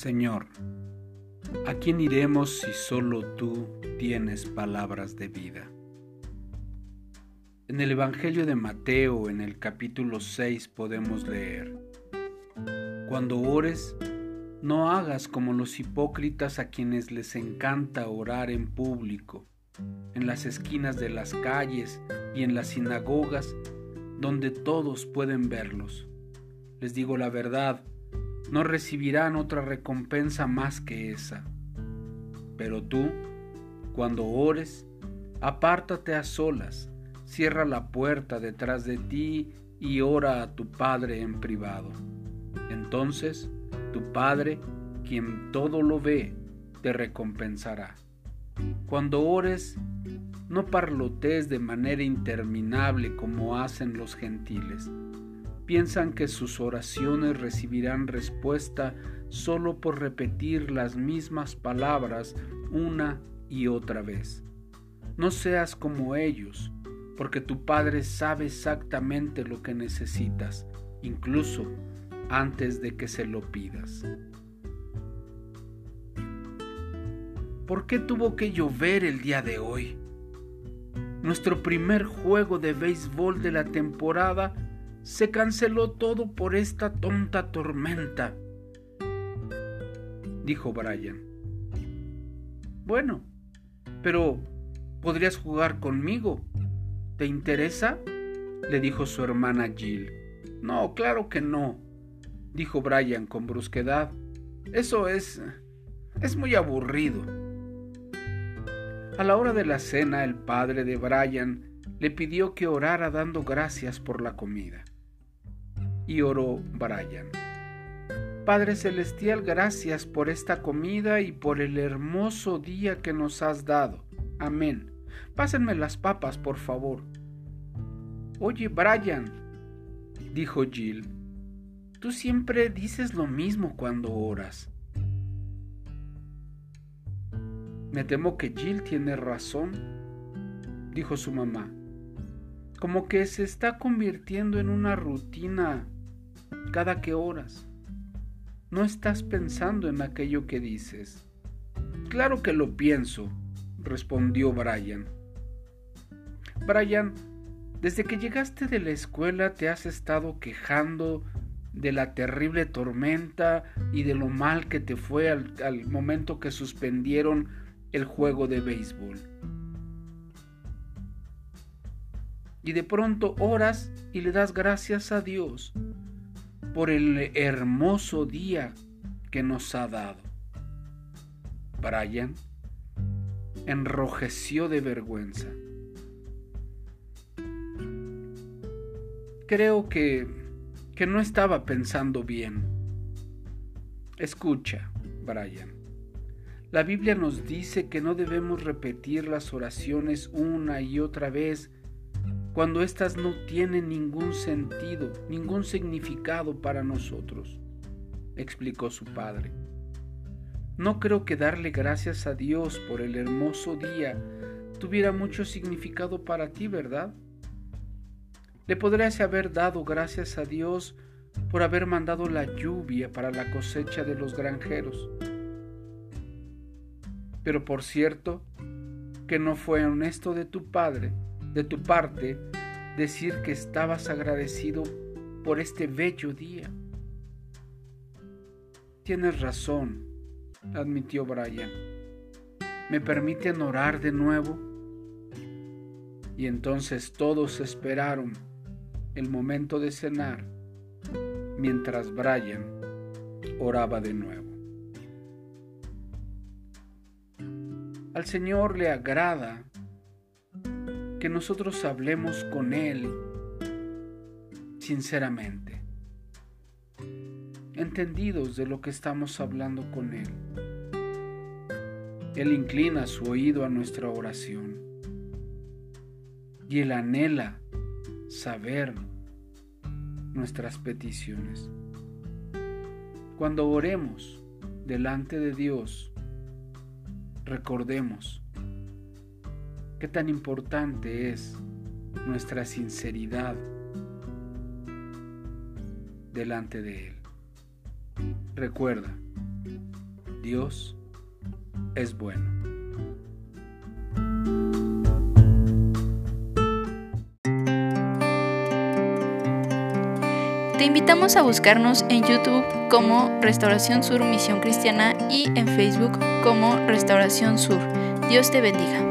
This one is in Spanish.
Señor, ¿a quién iremos si solo tú tienes palabras de vida? En el Evangelio de Mateo, en el capítulo 6, podemos leer, Cuando ores, no hagas como los hipócritas a quienes les encanta orar en público, en las esquinas de las calles y en las sinagogas, donde todos pueden verlos. Les digo la verdad, no recibirán otra recompensa más que esa. Pero tú, cuando ores, apártate a solas, cierra la puerta detrás de ti y ora a tu Padre en privado. Entonces, tu Padre, quien todo lo ve, te recompensará. Cuando ores, no parlotes de manera interminable como hacen los gentiles piensan que sus oraciones recibirán respuesta solo por repetir las mismas palabras una y otra vez. No seas como ellos, porque tu Padre sabe exactamente lo que necesitas, incluso antes de que se lo pidas. ¿Por qué tuvo que llover el día de hoy? Nuestro primer juego de béisbol de la temporada se canceló todo por esta tonta tormenta, dijo Brian. Bueno, pero podrías jugar conmigo. ¿Te interesa? le dijo su hermana Jill. No, claro que no, dijo Brian con brusquedad. Eso es... es muy aburrido. A la hora de la cena, el padre de Brian le pidió que orara dando gracias por la comida y oró Brian. Padre Celestial, gracias por esta comida y por el hermoso día que nos has dado. Amén. Pásenme las papas, por favor. Oye, Brian, dijo Jill, tú siempre dices lo mismo cuando oras. Me temo que Jill tiene razón, dijo su mamá. Como que se está convirtiendo en una rutina cada que oras. No estás pensando en aquello que dices. Claro que lo pienso, respondió Brian. Brian, desde que llegaste de la escuela te has estado quejando de la terrible tormenta y de lo mal que te fue al, al momento que suspendieron el juego de béisbol. Y de pronto oras y le das gracias a Dios por el hermoso día que nos ha dado. Brian enrojeció de vergüenza. Creo que, que no estaba pensando bien. Escucha, Brian. La Biblia nos dice que no debemos repetir las oraciones una y otra vez cuando éstas no tienen ningún sentido, ningún significado para nosotros, explicó su padre. No creo que darle gracias a Dios por el hermoso día tuviera mucho significado para ti, ¿verdad? Le podrías haber dado gracias a Dios por haber mandado la lluvia para la cosecha de los granjeros. Pero por cierto, que no fue honesto de tu padre de tu parte decir que estabas agradecido por este bello día. Tienes razón, admitió Brian. ¿Me permiten orar de nuevo? Y entonces todos esperaron el momento de cenar mientras Brian oraba de nuevo. Al Señor le agrada que nosotros hablemos con Él sinceramente, entendidos de lo que estamos hablando con Él. Él inclina su oído a nuestra oración y Él anhela saber nuestras peticiones. Cuando oremos delante de Dios, recordemos qué tan importante es nuestra sinceridad delante de Él. Recuerda, Dios es bueno. Te invitamos a buscarnos en YouTube como Restauración Sur Misión Cristiana y en Facebook como Restauración Sur. Dios te bendiga.